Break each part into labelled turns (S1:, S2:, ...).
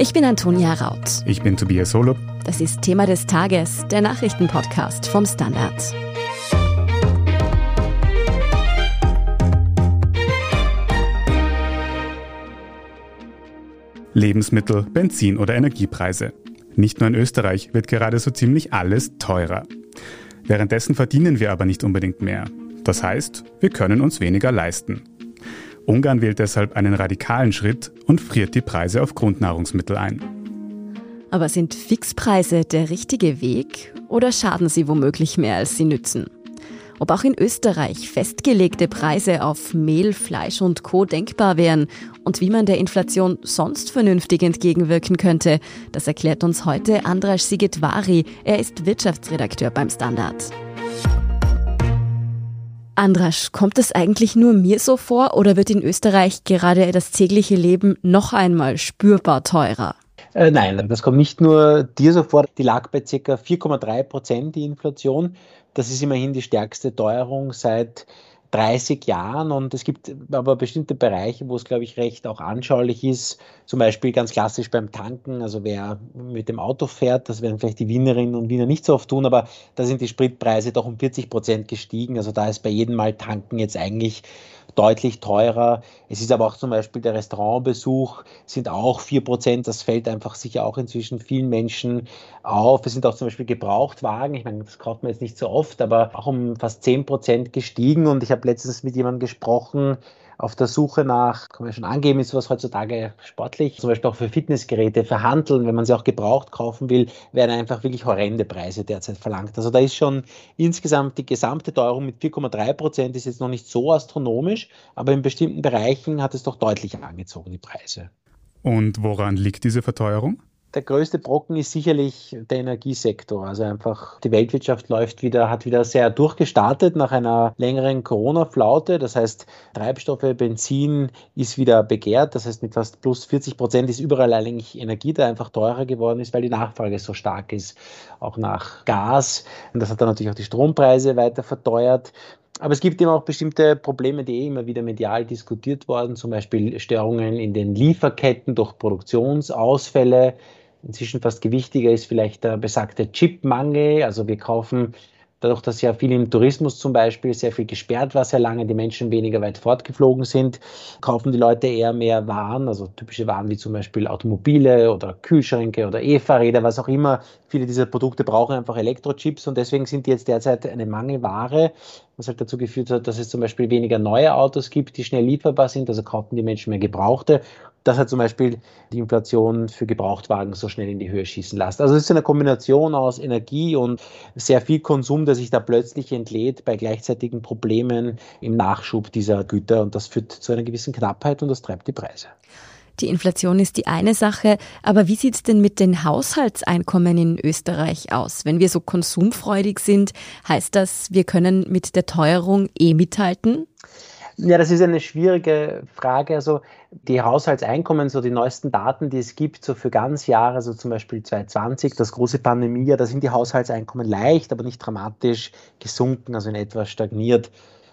S1: Ich bin Antonia Raut.
S2: Ich bin Tobias Holub.
S1: Das ist Thema des Tages, der Nachrichtenpodcast vom Standard.
S2: Lebensmittel, Benzin oder Energiepreise. Nicht nur in Österreich wird gerade so ziemlich alles teurer. Währenddessen verdienen wir aber nicht unbedingt mehr. Das heißt, wir können uns weniger leisten. Ungarn wählt deshalb einen radikalen Schritt und friert die Preise auf Grundnahrungsmittel ein.
S1: Aber sind Fixpreise der richtige Weg oder schaden sie womöglich mehr, als sie nützen? Ob auch in Österreich festgelegte Preise auf Mehl, Fleisch und Co denkbar wären und wie man der Inflation sonst vernünftig entgegenwirken könnte, das erklärt uns heute Andras Sigetvari. Er ist Wirtschaftsredakteur beim Standard. Andrasch, kommt es eigentlich nur mir so vor oder wird in Österreich gerade das tägliche Leben noch einmal spürbar teurer?
S3: Äh, nein, das kommt nicht nur dir so vor. Die lag bei ca. 4,3 Prozent, die Inflation. Das ist immerhin die stärkste Teuerung seit 30 Jahren und es gibt aber bestimmte Bereiche, wo es, glaube ich, recht auch anschaulich ist. Zum Beispiel ganz klassisch beim Tanken, also wer mit dem Auto fährt, das werden vielleicht die Wienerinnen und Wiener nicht so oft tun, aber da sind die Spritpreise doch um 40 Prozent gestiegen. Also da ist bei jedem Mal tanken jetzt eigentlich deutlich teurer. Es ist aber auch zum Beispiel der Restaurantbesuch, sind auch 4%. Das fällt einfach sicher auch inzwischen vielen Menschen auf. Es sind auch zum Beispiel Gebrauchtwagen. Ich meine, das kauft man jetzt nicht so oft, aber auch um fast 10% gestiegen. Und ich habe letztens mit jemandem gesprochen, auf der Suche nach, kann man schon angeben, ist sowas heutzutage sportlich, zum Beispiel auch für Fitnessgeräte, verhandeln, wenn man sie auch gebraucht kaufen will, werden einfach wirklich horrende Preise derzeit verlangt. Also da ist schon insgesamt die gesamte Teuerung mit 4,3 Prozent ist jetzt noch nicht so astronomisch, aber in bestimmten Bereichen hat es doch deutlich angezogen, die Preise.
S2: Und woran liegt diese Verteuerung?
S3: Der größte Brocken ist sicherlich der Energiesektor. Also einfach die Weltwirtschaft läuft wieder, hat wieder sehr durchgestartet nach einer längeren Corona-Flaute. Das heißt, Treibstoffe, Benzin ist wieder begehrt. Das heißt, mit fast plus 40 Prozent ist überall eigentlich Energie, da einfach teurer geworden ist, weil die Nachfrage so stark ist. Auch nach Gas. Und das hat dann natürlich auch die Strompreise weiter verteuert. Aber es gibt eben auch bestimmte Probleme, die eh immer wieder medial diskutiert worden, zum Beispiel Störungen in den Lieferketten durch Produktionsausfälle. Inzwischen fast gewichtiger ist vielleicht der besagte Chipmangel. Also wir kaufen dadurch, dass ja viel im Tourismus zum Beispiel sehr viel gesperrt war, sehr lange die Menschen weniger weit fortgeflogen sind, kaufen die Leute eher mehr Waren, also typische Waren wie zum Beispiel Automobile oder Kühlschränke oder E-Fahrräder, was auch immer. Viele dieser Produkte brauchen einfach Elektrochips und deswegen sind die jetzt derzeit eine Mangelware, was halt dazu geführt hat, dass es zum Beispiel weniger neue Autos gibt, die schnell lieferbar sind, also kaufen die Menschen mehr Gebrauchte das hat zum Beispiel die Inflation für Gebrauchtwagen so schnell in die Höhe schießen lassen. Also es ist eine Kombination aus Energie und sehr viel Konsum, der sich da plötzlich entlädt bei gleichzeitigen Problemen im Nachschub dieser Güter und das führt zu einer gewissen Knappheit und das treibt die Preise.
S1: Die Inflation ist die eine Sache, aber wie sieht es denn mit den Haushaltseinkommen in Österreich aus? Wenn wir so konsumfreudig sind, heißt das, wir können mit der Teuerung eh mithalten?
S3: Ja, das ist eine schwierige Frage. Also die Haushaltseinkommen, so die neuesten Daten, die es gibt, so für ganz Jahre, also zum Beispiel 2020, das große Pandemiejahr, da sind die Haushaltseinkommen leicht, aber nicht dramatisch gesunken, also in etwa stagniert.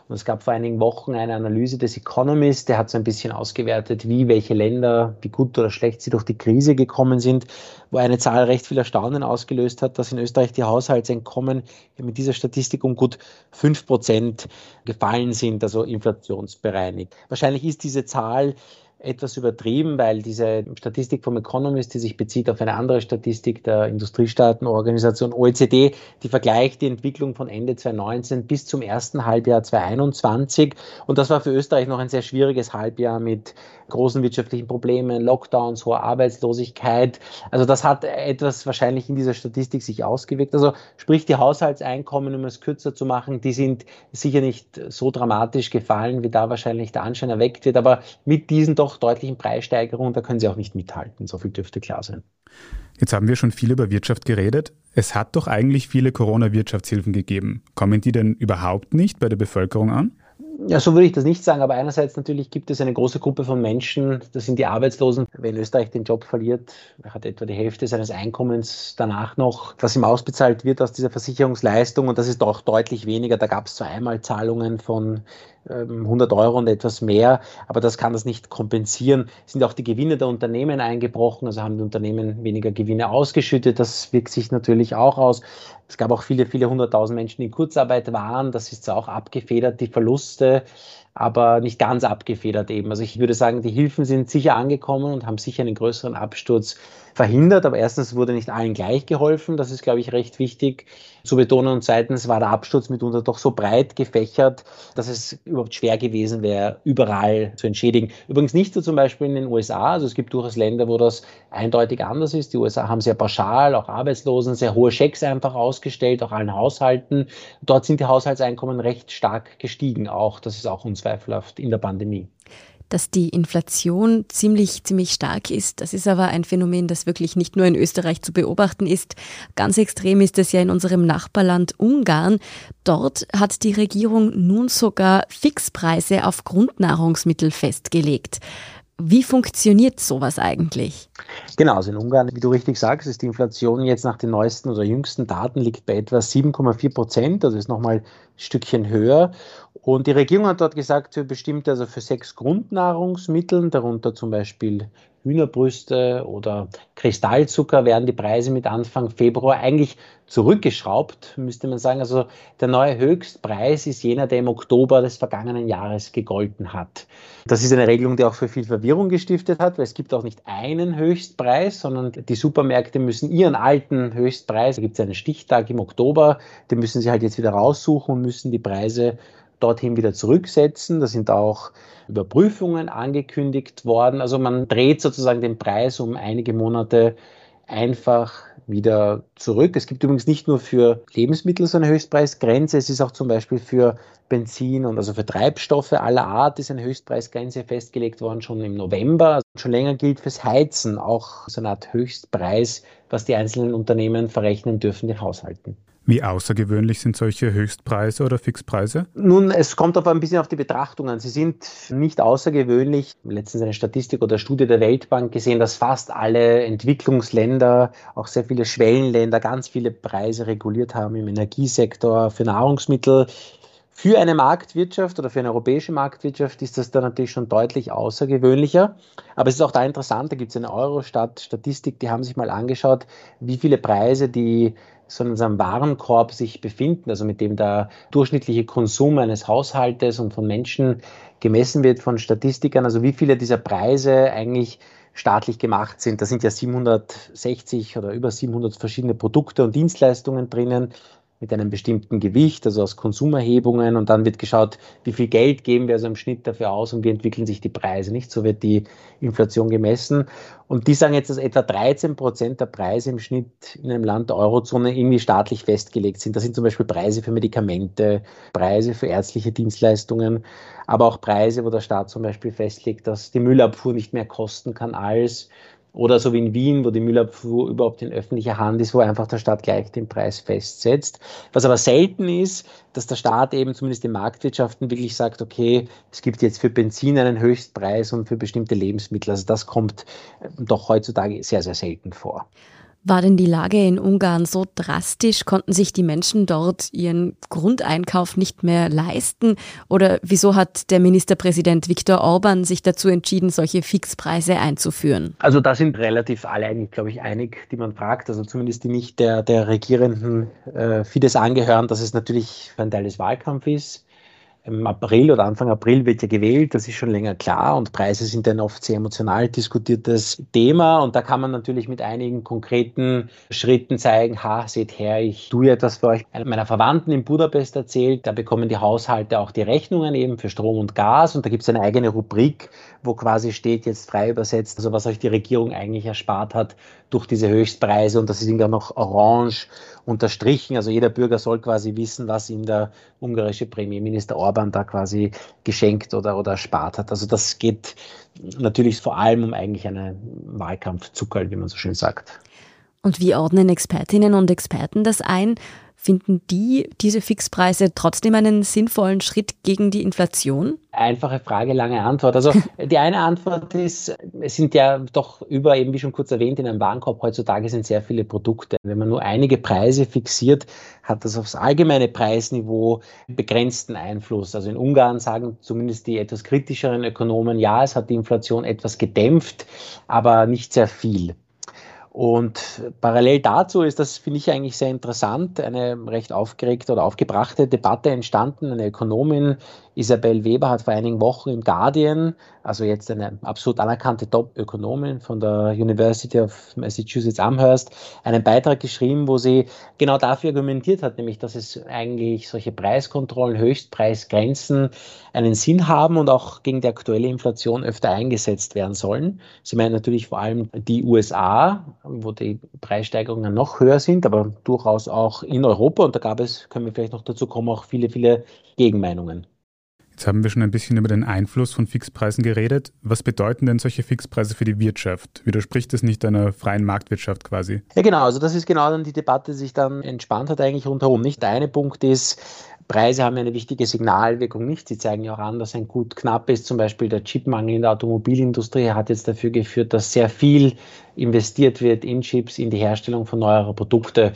S3: Und es gab vor einigen Wochen eine Analyse des Economist, der hat so ein bisschen ausgewertet, wie welche Länder, wie gut oder schlecht sie durch die Krise gekommen sind, wo eine Zahl recht viel Erstaunen ausgelöst hat, dass in Österreich die Haushaltseinkommen mit dieser Statistik um gut fünf Prozent gefallen sind, also inflationsbereinigt. Wahrscheinlich ist diese Zahl etwas übertrieben, weil diese Statistik vom Economist, die sich bezieht auf eine andere Statistik der Industriestaatenorganisation OECD, die vergleicht die Entwicklung von Ende 2019 bis zum ersten Halbjahr 2021. Und das war für Österreich noch ein sehr schwieriges Halbjahr mit großen wirtschaftlichen Problemen, Lockdowns, hoher Arbeitslosigkeit. Also das hat etwas wahrscheinlich in dieser Statistik sich ausgewirkt. Also sprich die Haushaltseinkommen, um es kürzer zu machen, die sind sicher nicht so dramatisch gefallen, wie da wahrscheinlich der Anschein erweckt wird. Aber mit diesen doch doch deutlichen Preissteigerungen, da können sie auch nicht mithalten. So viel dürfte klar sein.
S2: Jetzt haben wir schon viel über Wirtschaft geredet. Es hat doch eigentlich viele Corona-Wirtschaftshilfen gegeben. Kommen die denn überhaupt nicht bei der Bevölkerung an?
S3: Ja, so würde ich das nicht sagen, aber einerseits natürlich gibt es eine große Gruppe von Menschen, das sind die Arbeitslosen. Wenn Österreich den Job verliert, hat etwa die Hälfte seines Einkommens danach noch, was ihm ausbezahlt wird aus dieser Versicherungsleistung und das ist doch deutlich weniger. Da gab es zwar einmal Zahlungen von 100 ähm, Euro und etwas mehr, aber das kann das nicht kompensieren. Sind auch die Gewinne der Unternehmen eingebrochen, also haben die Unternehmen weniger Gewinne ausgeschüttet. Das wirkt sich natürlich auch aus. Es gab auch viele, viele hunderttausend Menschen, die in Kurzarbeit waren. Das ist auch abgefedert, die Verluste aber nicht ganz abgefedert eben. Also ich würde sagen, die Hilfen sind sicher angekommen und haben sicher einen größeren Absturz verhindert. Aber erstens wurde nicht allen gleich geholfen. Das ist, glaube ich, recht wichtig zu betonen. Und zweitens war der Absturz mitunter doch so breit gefächert, dass es überhaupt schwer gewesen wäre, überall zu entschädigen. Übrigens nicht so zum Beispiel in den USA. Also es gibt durchaus Länder, wo das eindeutig anders ist. Die USA haben sehr pauschal, auch Arbeitslosen, sehr hohe Schecks einfach ausgestellt, auch allen Haushalten. Dort sind die Haushaltseinkommen recht stark gestiegen auch. Das ist auch uns zweifelhaft in der Pandemie.
S1: Dass die Inflation ziemlich, ziemlich stark ist, das ist aber ein Phänomen, das wirklich nicht nur in Österreich zu beobachten ist. Ganz extrem ist es ja in unserem Nachbarland Ungarn. Dort hat die Regierung nun sogar Fixpreise auf Grundnahrungsmittel festgelegt. Wie funktioniert sowas eigentlich?
S3: Genau, also in Ungarn, wie du richtig sagst, ist die Inflation jetzt nach den neuesten oder jüngsten Daten liegt bei etwa 7,4 Prozent, also ist nochmal ein Stückchen höher. Und die Regierung hat dort gesagt, für bestimmte, also für sechs Grundnahrungsmittel, darunter zum Beispiel Hühnerbrüste oder Kristallzucker werden die Preise mit Anfang Februar eigentlich zurückgeschraubt, müsste man sagen. Also der neue Höchstpreis ist jener, der im Oktober des vergangenen Jahres gegolten hat. Das ist eine Regelung, die auch für viel Verwirrung gestiftet hat, weil es gibt auch nicht einen Höchstpreis, sondern die Supermärkte müssen ihren alten Höchstpreis, da gibt es einen Stichtag im Oktober, den müssen sie halt jetzt wieder raussuchen und müssen die Preise dorthin wieder zurücksetzen. Da sind auch Überprüfungen angekündigt worden. Also man dreht sozusagen den Preis um einige Monate einfach wieder zurück. Es gibt übrigens nicht nur für Lebensmittel so eine Höchstpreisgrenze, es ist auch zum Beispiel für Benzin und also für Treibstoffe aller Art ist eine Höchstpreisgrenze festgelegt worden, schon im November. Schon länger gilt fürs Heizen auch so eine Art Höchstpreis, was die einzelnen Unternehmen verrechnen dürfen, die Haushalten.
S2: Wie außergewöhnlich sind solche Höchstpreise oder Fixpreise?
S3: Nun, es kommt aber ein bisschen auf die Betrachtung an. Sie sind nicht außergewöhnlich. Letztens eine Statistik oder Studie der Weltbank gesehen, dass fast alle Entwicklungsländer, auch sehr viele Schwellenländer, ganz viele Preise reguliert haben im Energiesektor, für Nahrungsmittel. Für eine Marktwirtschaft oder für eine europäische Marktwirtschaft ist das dann natürlich schon deutlich außergewöhnlicher. Aber es ist auch da interessant, da gibt es eine Eurostat-Statistik, die haben sich mal angeschaut, wie viele Preise die so in unserem Warenkorb sich befinden, also mit dem der durchschnittliche Konsum eines Haushaltes und von Menschen gemessen wird von Statistikern, also wie viele dieser Preise eigentlich staatlich gemacht sind. Da sind ja 760 oder über 700 verschiedene Produkte und Dienstleistungen drinnen mit einem bestimmten Gewicht, also aus Konsumerhebungen und dann wird geschaut, wie viel Geld geben wir also im Schnitt dafür aus und wie entwickeln sich die Preise, nicht? So wird die Inflation gemessen. Und die sagen jetzt, dass etwa 13 Prozent der Preise im Schnitt in einem Land der Eurozone irgendwie staatlich festgelegt sind. Das sind zum Beispiel Preise für Medikamente, Preise für ärztliche Dienstleistungen, aber auch Preise, wo der Staat zum Beispiel festlegt, dass die Müllabfuhr nicht mehr kosten kann als oder so wie in Wien, wo die Müllabfuhr überhaupt in öffentlicher Hand ist, wo einfach der Staat gleich den Preis festsetzt. Was aber selten ist, dass der Staat eben zumindest in Marktwirtschaften wirklich sagt, okay, es gibt jetzt für Benzin einen Höchstpreis und für bestimmte Lebensmittel. Also das kommt äh, doch heutzutage sehr, sehr selten vor.
S1: War denn die Lage in Ungarn so drastisch? Konnten sich die Menschen dort ihren Grundeinkauf nicht mehr leisten? Oder wieso hat der Ministerpräsident Viktor Orban sich dazu entschieden, solche Fixpreise einzuführen?
S3: Also da sind relativ alle eigentlich, glaube ich, einig, die man fragt. Also zumindest die nicht der, der regierenden äh, Fidesz angehören, dass es natürlich ein Teil des Wahlkampfs ist im April oder Anfang April wird ja gewählt, das ist schon länger klar und Preise sind ein oft sehr emotional diskutiertes Thema und da kann man natürlich mit einigen konkreten Schritten zeigen, ha, seht her, ich tue etwas für euch. Einer meiner Verwandten in Budapest erzählt, da bekommen die Haushalte auch die Rechnungen eben für Strom und Gas und da gibt es eine eigene Rubrik, wo quasi steht, jetzt frei übersetzt, also was euch die Regierung eigentlich erspart hat durch diese Höchstpreise und das ist ja noch orange unterstrichen. Also jeder Bürger soll quasi wissen, was ihm der ungarische Premierminister Orban da quasi geschenkt oder, oder erspart hat. Also das geht natürlich vor allem um eigentlich eine Wahlkampfzuckerl, wie man so schön sagt.
S1: Und wie ordnen Expertinnen und Experten das ein? Finden die diese Fixpreise trotzdem einen sinnvollen Schritt gegen die Inflation?
S3: Einfache Frage, lange Antwort. Also die eine Antwort ist, es sind ja doch über, eben wie schon kurz erwähnt, in einem Warenkorb heutzutage sind sehr viele Produkte. Wenn man nur einige Preise fixiert, hat das aufs allgemeine Preisniveau begrenzten Einfluss. Also in Ungarn sagen zumindest die etwas kritischeren Ökonomen, ja, es hat die Inflation etwas gedämpft, aber nicht sehr viel. Und parallel dazu ist das, finde ich eigentlich sehr interessant, eine recht aufgeregte oder aufgebrachte Debatte entstanden. Eine Ökonomin, Isabel Weber, hat vor einigen Wochen im Guardian, also jetzt eine absolut anerkannte Top-Ökonomin von der University of Massachusetts Amherst, einen Beitrag geschrieben, wo sie genau dafür argumentiert hat, nämlich, dass es eigentlich solche Preiskontrollen, Höchstpreisgrenzen einen Sinn haben und auch gegen die aktuelle Inflation öfter eingesetzt werden sollen. Sie meint natürlich vor allem die USA, wo die Preissteigerungen noch höher sind, aber durchaus auch in Europa. Und da gab es, können wir vielleicht noch dazu kommen, auch viele, viele Gegenmeinungen.
S2: Jetzt haben wir schon ein bisschen über den Einfluss von Fixpreisen geredet. Was bedeuten denn solche Fixpreise für die Wirtschaft? Widerspricht das nicht einer freien Marktwirtschaft quasi?
S3: Ja, genau. Also das ist genau dann die Debatte, die sich dann entspannt hat eigentlich rundherum. Nicht der eine Punkt ist, Preise haben eine wichtige Signalwirkung nicht. Sie zeigen ja auch an, dass ein Gut knapp ist. Zum Beispiel der Chipmangel in der Automobilindustrie hat jetzt dafür geführt, dass sehr viel investiert wird in Chips, in die Herstellung von neuerer Produkte.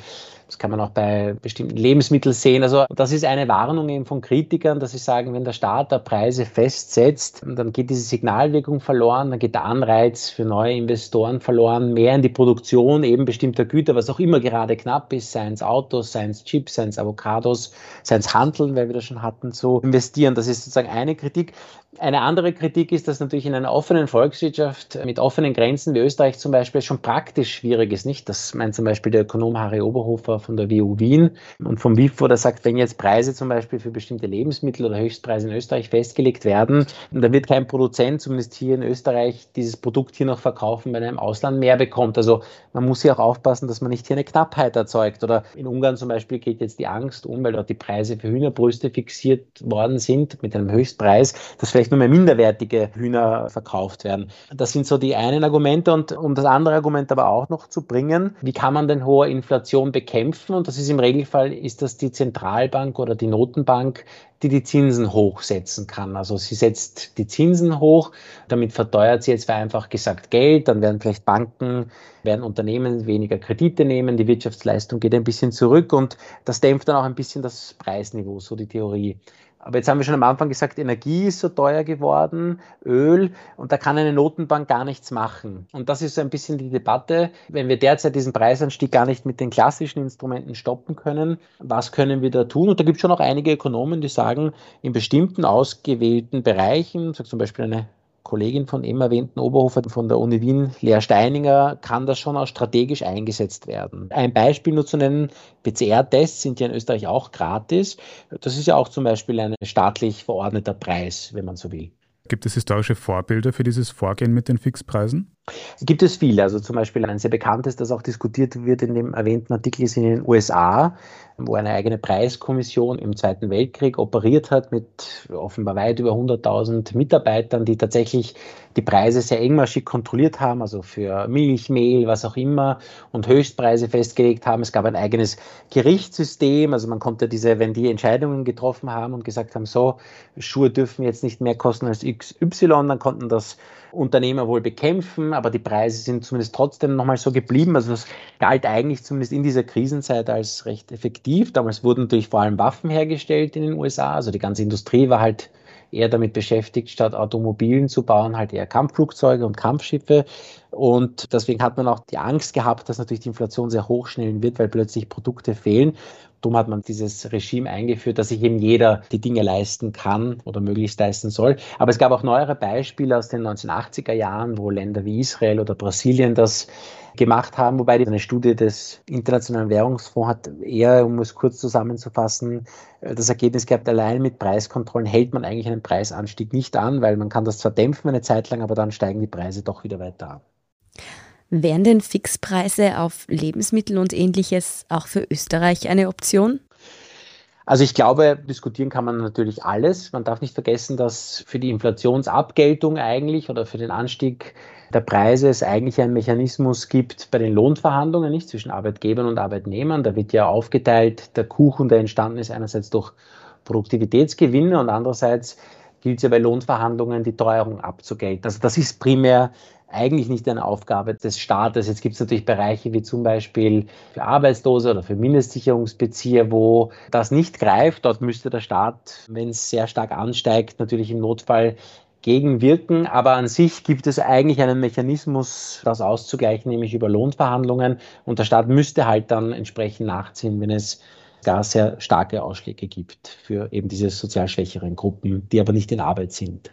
S3: Das kann man auch bei bestimmten Lebensmitteln sehen. Also das ist eine Warnung eben von Kritikern, dass sie sagen, wenn der Staat da Preise festsetzt, dann geht diese Signalwirkung verloren, dann geht der Anreiz für neue Investoren verloren, mehr in die Produktion eben bestimmter Güter, was auch immer gerade knapp ist, seien es Autos, seien es Chips, seien es Avocados, seien es Handeln, weil wir das schon hatten, zu investieren. Das ist sozusagen eine Kritik. Eine andere Kritik ist, dass natürlich in einer offenen Volkswirtschaft mit offenen Grenzen wie Österreich zum Beispiel schon praktisch schwierig ist. Nicht? Das meint zum Beispiel der Ökonom Harry Oberhofer von der WU Wien und vom WIFO, der sagt, wenn jetzt Preise zum Beispiel für bestimmte Lebensmittel oder Höchstpreise in Österreich festgelegt werden, dann wird kein Produzent, zumindest hier in Österreich, dieses Produkt hier noch verkaufen, wenn er im Ausland mehr bekommt. Also man muss hier auch aufpassen, dass man nicht hier eine Knappheit erzeugt. Oder in Ungarn zum Beispiel geht jetzt die Angst um, weil dort die Preise für Hühnerbrüste fixiert worden sind mit einem Höchstpreis, dass vielleicht nur mehr minderwertige Hühner verkauft werden. Das sind so die einen Argumente und um das andere Argument aber auch noch zu bringen, wie kann man denn hohe Inflation bekämpfen? Und das ist im Regelfall, ist das die Zentralbank oder die Notenbank, die die Zinsen hochsetzen kann. Also sie setzt die Zinsen hoch, damit verteuert sie jetzt vereinfacht gesagt Geld, dann werden vielleicht Banken, werden Unternehmen weniger Kredite nehmen, die Wirtschaftsleistung geht ein bisschen zurück und das dämpft dann auch ein bisschen das Preisniveau, so die Theorie. Aber jetzt haben wir schon am Anfang gesagt, Energie ist so teuer geworden, Öl, und da kann eine Notenbank gar nichts machen. Und das ist so ein bisschen die Debatte. Wenn wir derzeit diesen Preisanstieg gar nicht mit den klassischen Instrumenten stoppen können, was können wir da tun? Und da gibt es schon auch einige Ökonomen, die sagen, in bestimmten ausgewählten Bereichen, zum Beispiel eine Kollegin von eben erwähnten Oberhofer von der Uni Wien, Lea Steininger, kann das schon auch strategisch eingesetzt werden. Ein Beispiel nur zu nennen, PCR-Tests sind ja in Österreich auch gratis. Das ist ja auch zum Beispiel ein staatlich verordneter Preis, wenn man so will.
S2: Gibt es historische Vorbilder für dieses Vorgehen mit den Fixpreisen?
S3: Gibt es viele. Also zum Beispiel ein sehr bekanntes, das auch diskutiert wird in dem erwähnten Artikel, ist in den USA, wo eine eigene Preiskommission im Zweiten Weltkrieg operiert hat mit offenbar weit über 100.000 Mitarbeitern, die tatsächlich die Preise sehr engmaschig kontrolliert haben, also für Milch, Mehl, was auch immer, und Höchstpreise festgelegt haben. Es gab ein eigenes Gerichtssystem, also man konnte diese, wenn die Entscheidungen getroffen haben und gesagt haben, so, Schuhe dürfen jetzt nicht mehr kosten als XY, dann konnten das Unternehmer wohl bekämpfen, aber die Preise sind zumindest trotzdem nochmal so geblieben. Also es galt eigentlich zumindest in dieser Krisenzeit als recht effektiv. Damals wurden natürlich vor allem Waffen hergestellt in den USA. Also die ganze Industrie war halt eher damit beschäftigt, statt Automobilen zu bauen, halt eher Kampfflugzeuge und Kampfschiffe. Und deswegen hat man auch die Angst gehabt, dass natürlich die Inflation sehr hoch schnellen wird, weil plötzlich Produkte fehlen. Darum hat man dieses Regime eingeführt, dass sich eben jeder die Dinge leisten kann oder möglichst leisten soll. Aber es gab auch neuere Beispiele aus den 1980er Jahren, wo Länder wie Israel oder Brasilien das gemacht haben, wobei eine Studie des Internationalen Währungsfonds hat eher, um es kurz zusammenzufassen, das Ergebnis gehabt, allein mit Preiskontrollen hält man eigentlich einen Preisanstieg nicht an, weil man kann das zwar dämpfen eine Zeit lang, aber dann steigen die Preise doch wieder weiter an.
S1: Wären denn Fixpreise auf Lebensmittel und ähnliches auch für Österreich eine Option?
S3: Also ich glaube, diskutieren kann man natürlich alles. Man darf nicht vergessen, dass für die Inflationsabgeltung eigentlich oder für den Anstieg der Preise es eigentlich einen Mechanismus gibt bei den Lohnverhandlungen, nicht zwischen Arbeitgebern und Arbeitnehmern. Da wird ja aufgeteilt der Kuchen, der entstanden ist, einerseits durch Produktivitätsgewinne und andererseits gilt es ja bei Lohnverhandlungen, die Teuerung abzugelten. Also das ist primär eigentlich nicht eine Aufgabe des Staates. Jetzt gibt es natürlich Bereiche wie zum Beispiel für Arbeitslose oder für Mindestsicherungsbezieher, wo das nicht greift. Dort müsste der Staat, wenn es sehr stark ansteigt, natürlich im Notfall gegenwirken. Aber an sich gibt es eigentlich einen Mechanismus, das auszugleichen, nämlich über Lohnverhandlungen. Und der Staat müsste halt dann entsprechend nachziehen, wenn es gar sehr starke Ausschläge gibt für eben diese sozial schwächeren Gruppen, die aber nicht in Arbeit sind.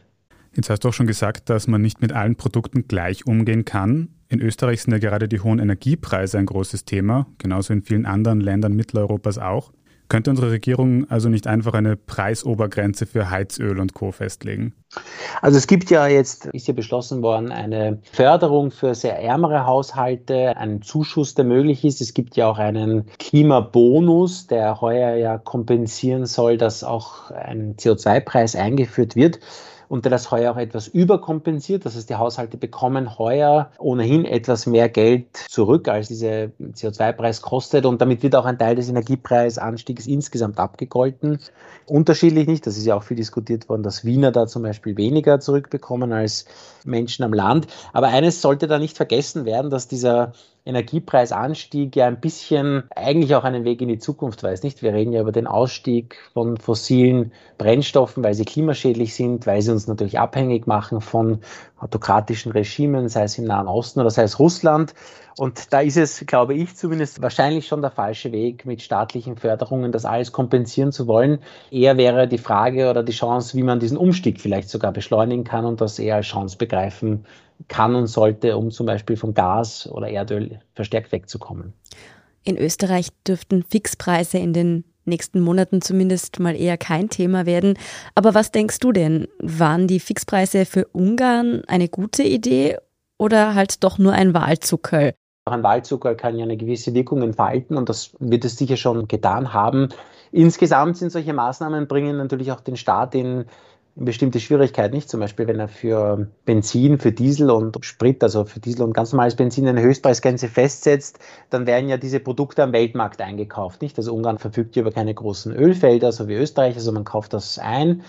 S2: Jetzt hast du auch schon gesagt, dass man nicht mit allen Produkten gleich umgehen kann. In Österreich sind ja gerade die hohen Energiepreise ein großes Thema, genauso in vielen anderen Ländern Mitteleuropas auch. Könnte unsere Regierung also nicht einfach eine Preisobergrenze für Heizöl und Co. festlegen?
S3: Also es gibt ja jetzt, ist ja beschlossen worden, eine Förderung für sehr ärmere Haushalte, einen Zuschuss, der möglich ist. Es gibt ja auch einen Klimabonus, der heuer ja kompensieren soll, dass auch ein CO2-Preis eingeführt wird und der das heuer auch etwas überkompensiert. Das heißt, die Haushalte bekommen heuer ohnehin etwas mehr Geld zurück, als dieser CO2-Preis kostet und damit wird auch ein Teil des Energiepreisanstiegs insgesamt abgegolten. Unterschiedlich nicht, das ist ja auch viel diskutiert worden, dass Wiener da zum Beispiel weniger zurückbekommen als Menschen am Land. Aber eines sollte da nicht vergessen werden, dass dieser Energiepreisanstieg ja ein bisschen eigentlich auch einen Weg in die Zukunft weiß, nicht? Wir reden ja über den Ausstieg von fossilen Brennstoffen, weil sie klimaschädlich sind, weil sie uns natürlich abhängig machen von autokratischen Regimen, sei es im Nahen Osten oder sei es Russland. Und da ist es, glaube ich, zumindest wahrscheinlich schon der falsche Weg, mit staatlichen Förderungen das alles kompensieren zu wollen. Eher wäre die Frage oder die Chance, wie man diesen Umstieg vielleicht sogar beschleunigen kann und das eher als Chance begreifen kann und sollte, um zum Beispiel von Gas oder Erdöl verstärkt wegzukommen.
S1: In Österreich dürften Fixpreise in den nächsten Monaten zumindest mal eher kein Thema werden. Aber was denkst du denn? Waren die Fixpreise für Ungarn eine gute Idee oder halt doch nur ein Wahlzuckerl?
S3: Ein Wahlzucker kann ja eine gewisse Wirkung entfalten und das wird es sicher schon getan haben. Insgesamt sind solche Maßnahmen bringen natürlich auch den Staat in bestimmte Schwierigkeiten nicht. Zum Beispiel, wenn er für Benzin, für Diesel und Sprit, also für Diesel und ganz normales Benzin eine Höchstpreisgrenze festsetzt, dann werden ja diese Produkte am Weltmarkt eingekauft, nicht? Also Ungarn verfügt ja über keine großen Ölfelder, so wie Österreich, also man kauft das ein.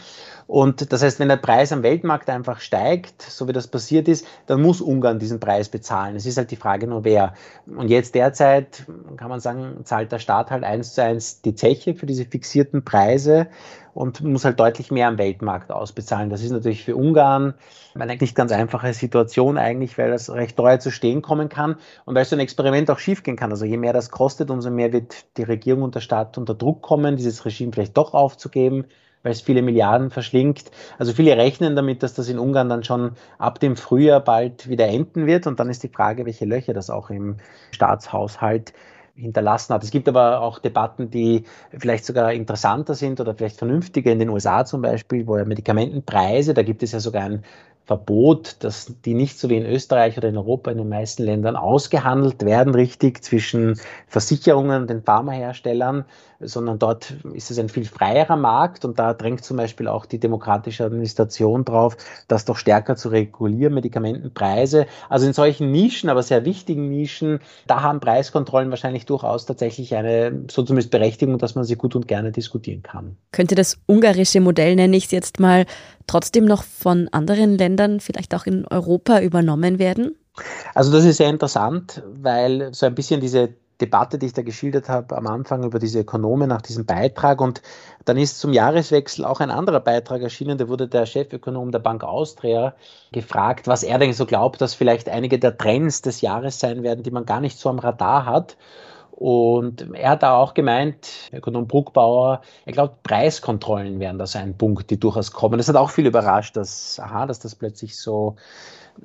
S3: Und das heißt, wenn der Preis am Weltmarkt einfach steigt, so wie das passiert ist, dann muss Ungarn diesen Preis bezahlen. Es ist halt die Frage nur wer. Und jetzt derzeit kann man sagen, zahlt der Staat halt eins zu eins die Zeche für diese fixierten Preise und muss halt deutlich mehr am Weltmarkt ausbezahlen. Das ist natürlich für Ungarn eine nicht ganz einfache Situation eigentlich, weil das recht teuer zu stehen kommen kann und weil so ein Experiment auch schiefgehen kann. Also je mehr das kostet, umso mehr wird die Regierung und der Staat unter Druck kommen, dieses Regime vielleicht doch aufzugeben weil es viele Milliarden verschlingt. Also viele rechnen damit, dass das in Ungarn dann schon ab dem Frühjahr bald wieder enden wird. Und dann ist die Frage, welche Löcher das auch im Staatshaushalt hinterlassen hat. Es gibt aber auch Debatten, die vielleicht sogar interessanter sind oder vielleicht vernünftiger in den USA zum Beispiel, wo ja Medikamentenpreise, da gibt es ja sogar ein Verbot, dass die nicht so wie in Österreich oder in Europa in den meisten Ländern ausgehandelt werden, richtig zwischen Versicherungen und den Pharmaherstellern, sondern dort ist es ein viel freierer Markt und da drängt zum Beispiel auch die demokratische Administration drauf, das doch stärker zu regulieren, Medikamentenpreise. Also in solchen Nischen, aber sehr wichtigen Nischen, da haben Preiskontrollen wahrscheinlich durchaus tatsächlich eine, so zumindest Berechtigung, dass man sie gut und gerne diskutieren kann.
S1: Könnte das ungarische Modell, nenne ich es jetzt mal, trotzdem noch von anderen Ländern, vielleicht auch in Europa, übernommen werden?
S3: Also das ist sehr interessant, weil so ein bisschen diese Debatte, die ich da geschildert habe am Anfang über diese Ökonomen nach diesem Beitrag. Und dann ist zum Jahreswechsel auch ein anderer Beitrag erschienen. Da wurde der Chefökonom der Bank Austria gefragt, was er denn so glaubt, dass vielleicht einige der Trends des Jahres sein werden, die man gar nicht so am Radar hat. Und er hat da auch gemeint, Ökonom Bruckbauer, er glaubt, Preiskontrollen wären das ein Punkt, die durchaus kommen. Das hat auch viel überrascht, dass, aha, dass das plötzlich so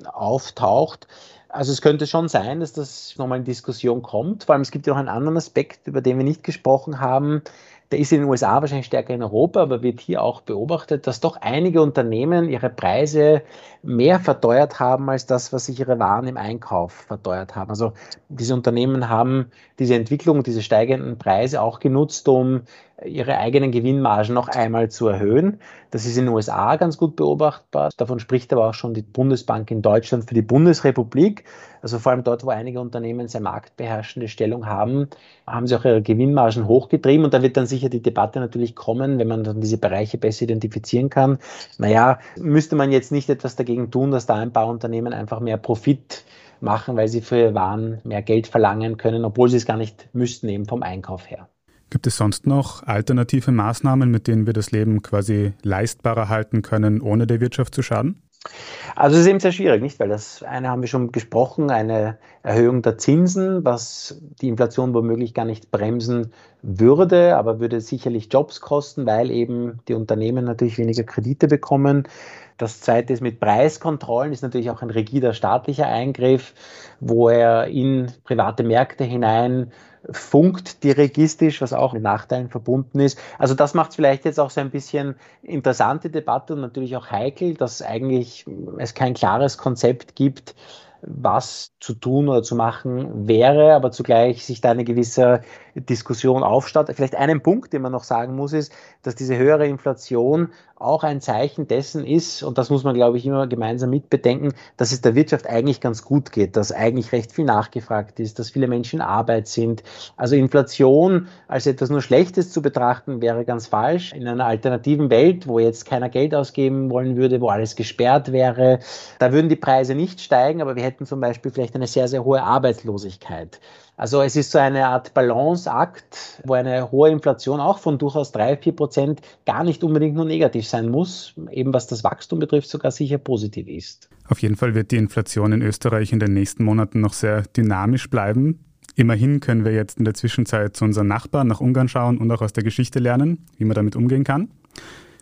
S3: auftaucht. Also es könnte schon sein, dass das nochmal in Diskussion kommt. Vor allem es gibt ja noch einen anderen Aspekt, über den wir nicht gesprochen haben. Der ist in den USA wahrscheinlich stärker in Europa, aber wird hier auch beobachtet, dass doch einige Unternehmen ihre Preise mehr verteuert haben als das, was sich ihre Waren im Einkauf verteuert haben. Also diese Unternehmen haben diese Entwicklung, diese steigenden Preise auch genutzt, um ihre eigenen Gewinnmargen noch einmal zu erhöhen. Das ist in den USA ganz gut beobachtbar. Davon spricht aber auch schon die Bundesbank in Deutschland für die Bundesrepublik. Also vor allem dort, wo einige Unternehmen sehr marktbeherrschende Stellung haben, haben sie auch ihre Gewinnmargen hochgetrieben. Und da wird dann sicher die Debatte natürlich kommen, wenn man dann diese Bereiche besser identifizieren kann. Naja, müsste man jetzt nicht etwas dagegen tun, dass da ein paar Unternehmen einfach mehr Profit machen, weil sie für Waren mehr Geld verlangen können, obwohl sie es gar nicht müssten, eben vom Einkauf her.
S2: Gibt es sonst noch alternative Maßnahmen, mit denen wir das Leben quasi leistbarer halten können, ohne der Wirtschaft zu schaden?
S3: Also es ist eben sehr schwierig, nicht? Weil das eine haben wir schon gesprochen, eine Erhöhung der Zinsen, was die Inflation womöglich gar nicht bremsen würde, aber würde sicherlich Jobs kosten, weil eben die Unternehmen natürlich weniger Kredite bekommen. Das zweite ist mit Preiskontrollen, ist natürlich auch ein rigider staatlicher Eingriff, wo er in private Märkte hinein funkt dirigistisch, was auch mit Nachteilen verbunden ist. Also das macht es vielleicht jetzt auch so ein bisschen interessante Debatte und natürlich auch heikel, dass eigentlich es kein klares Konzept gibt, was zu tun oder zu machen wäre, aber zugleich sich da eine gewisse Diskussion aufstaut. Vielleicht einen Punkt, den man noch sagen muss, ist, dass diese höhere Inflation auch ein Zeichen dessen ist, und das muss man, glaube ich, immer gemeinsam mitbedenken, dass es der Wirtschaft eigentlich ganz gut geht, dass eigentlich recht viel nachgefragt ist, dass viele Menschen in Arbeit sind. Also Inflation als etwas nur Schlechtes zu betrachten, wäre ganz falsch. In einer alternativen Welt, wo jetzt keiner Geld ausgeben wollen würde, wo alles gesperrt wäre, da würden die Preise nicht steigen, aber wir hätten zum Beispiel vielleicht eine sehr, sehr hohe Arbeitslosigkeit. Also es ist so eine Art Balanceakt, wo eine hohe Inflation auch von durchaus drei, vier Prozent gar nicht unbedingt nur negativ sein muss, eben was das Wachstum betrifft, sogar sicher positiv ist.
S2: Auf jeden Fall wird die Inflation in Österreich in den nächsten Monaten noch sehr dynamisch bleiben. Immerhin können wir jetzt in der Zwischenzeit zu unseren Nachbarn nach Ungarn schauen und auch aus der Geschichte lernen, wie man damit umgehen kann.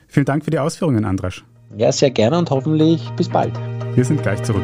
S2: Vielen Dank für die Ausführungen, Andras.
S3: Ja, sehr gerne und hoffentlich bis bald.
S2: Wir sind gleich zurück.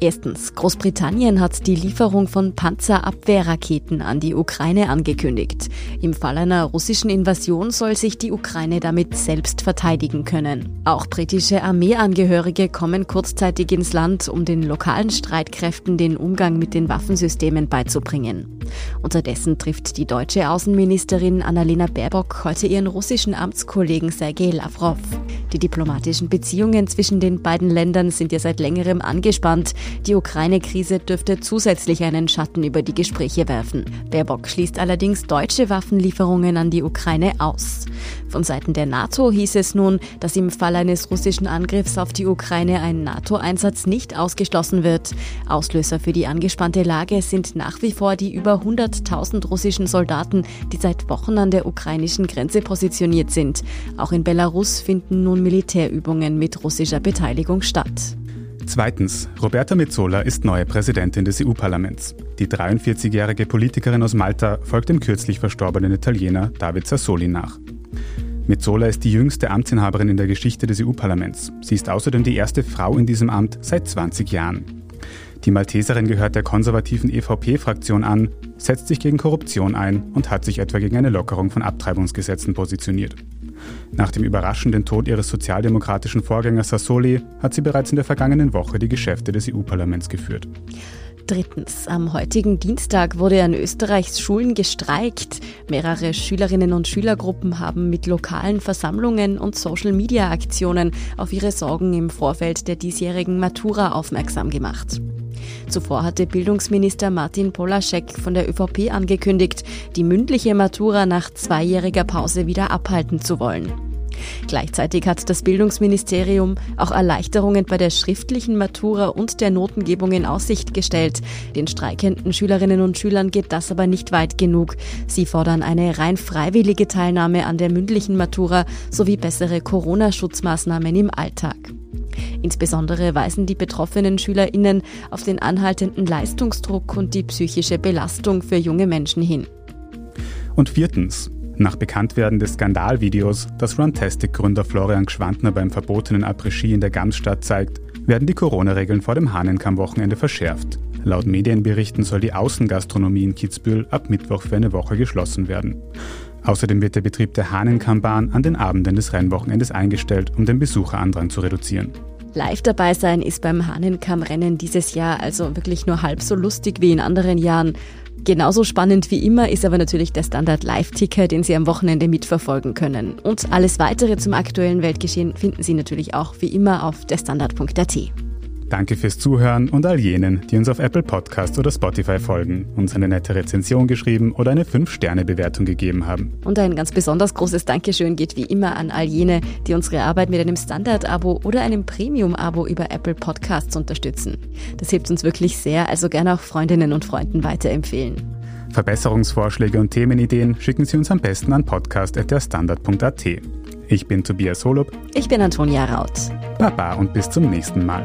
S1: Erstens, Großbritannien hat die Lieferung von Panzerabwehrraketen an die Ukraine angekündigt. Im Fall einer russischen Invasion soll sich die Ukraine damit selbst verteidigen können. Auch britische Armeeangehörige kommen kurzzeitig ins Land, um den lokalen Streitkräften den Umgang mit den Waffensystemen beizubringen. Unterdessen trifft die deutsche Außenministerin Annalena Baerbock heute ihren russischen Amtskollegen Sergei Lavrov. Die diplomatischen Beziehungen zwischen den beiden Ländern sind ja seit längerem angespannt. Die Ukraine-Krise dürfte zusätzlich einen Schatten über die Gespräche werfen. Baerbock schließt allerdings deutsche Waffenlieferungen an die Ukraine aus. Von Seiten der NATO hieß es nun, dass im Fall eines russischen Angriffs auf die Ukraine ein NATO-Einsatz nicht ausgeschlossen wird. Auslöser für die angespannte Lage sind nach wie vor die über 100.000 russischen Soldaten, die seit Wochen an der ukrainischen Grenze positioniert sind. Auch in Belarus finden nun Militärübungen mit russischer Beteiligung statt.
S2: Zweitens, Roberta Metsola ist neue Präsidentin des EU-Parlaments. Die 43-jährige Politikerin aus Malta folgt dem kürzlich verstorbenen Italiener David Sassoli nach. Metzola ist die jüngste Amtsinhaberin in der Geschichte des EU-Parlaments. Sie ist außerdem die erste Frau in diesem Amt seit 20 Jahren. Die Malteserin gehört der konservativen EVP-Fraktion an, setzt sich gegen Korruption ein und hat sich etwa gegen eine Lockerung von Abtreibungsgesetzen positioniert. Nach dem überraschenden Tod ihres sozialdemokratischen Vorgängers Sassoli hat sie bereits in der vergangenen Woche die Geschäfte des EU-Parlaments geführt.
S1: Drittens, am heutigen Dienstag wurde an Österreichs Schulen gestreikt. Mehrere Schülerinnen und Schülergruppen haben mit lokalen Versammlungen und Social-Media-Aktionen auf ihre Sorgen im Vorfeld der diesjährigen Matura aufmerksam gemacht. Zuvor hatte Bildungsminister Martin Polaschek von der ÖVP angekündigt, die mündliche Matura nach zweijähriger Pause wieder abhalten zu wollen. Gleichzeitig hat das Bildungsministerium auch Erleichterungen bei der schriftlichen Matura und der Notengebung in Aussicht gestellt. Den streikenden Schülerinnen und Schülern geht das aber nicht weit genug. Sie fordern eine rein freiwillige Teilnahme an der mündlichen Matura sowie bessere Corona-Schutzmaßnahmen im Alltag. Insbesondere weisen die betroffenen SchülerInnen auf den anhaltenden Leistungsdruck und die psychische Belastung für junge Menschen hin.
S2: Und viertens, nach Bekanntwerden des Skandalvideos, das Runtastic-Gründer Florian Gschwandner beim verbotenen Après-Ski in der Gamsstadt zeigt, werden die Corona-Regeln vor dem Hahnenkamm-Wochenende verschärft. Laut Medienberichten soll die Außengastronomie in Kitzbühel ab Mittwoch für eine Woche geschlossen werden. Außerdem wird der Betrieb der Hahnenkammbahn an den Abenden des Rennwochenendes eingestellt, um den Besucherandrang zu reduzieren.
S1: Live dabei sein ist beim Hahnenkammrennen dieses Jahr also wirklich nur halb so lustig wie in anderen Jahren. Genauso spannend wie immer ist aber natürlich der Standard Live-Ticker, den Sie am Wochenende mitverfolgen können. Und alles weitere zum aktuellen Weltgeschehen finden Sie natürlich auch wie immer auf derstandard.at.
S2: Danke fürs Zuhören und all jenen, die uns auf Apple Podcast oder Spotify folgen, uns eine nette Rezension geschrieben oder eine 5-Sterne-Bewertung gegeben haben.
S1: Und ein ganz besonders großes Dankeschön geht wie immer an all jene, die unsere Arbeit mit einem Standard-Abo oder einem Premium-Abo über Apple Podcasts unterstützen. Das hilft uns wirklich sehr, also gerne auch Freundinnen und Freunden weiterempfehlen.
S2: Verbesserungsvorschläge und Themenideen schicken Sie uns am besten an podcast.derstandard.at. Ich bin Tobias Holub.
S1: Ich bin Antonia Raut.
S2: Baba und bis zum nächsten Mal.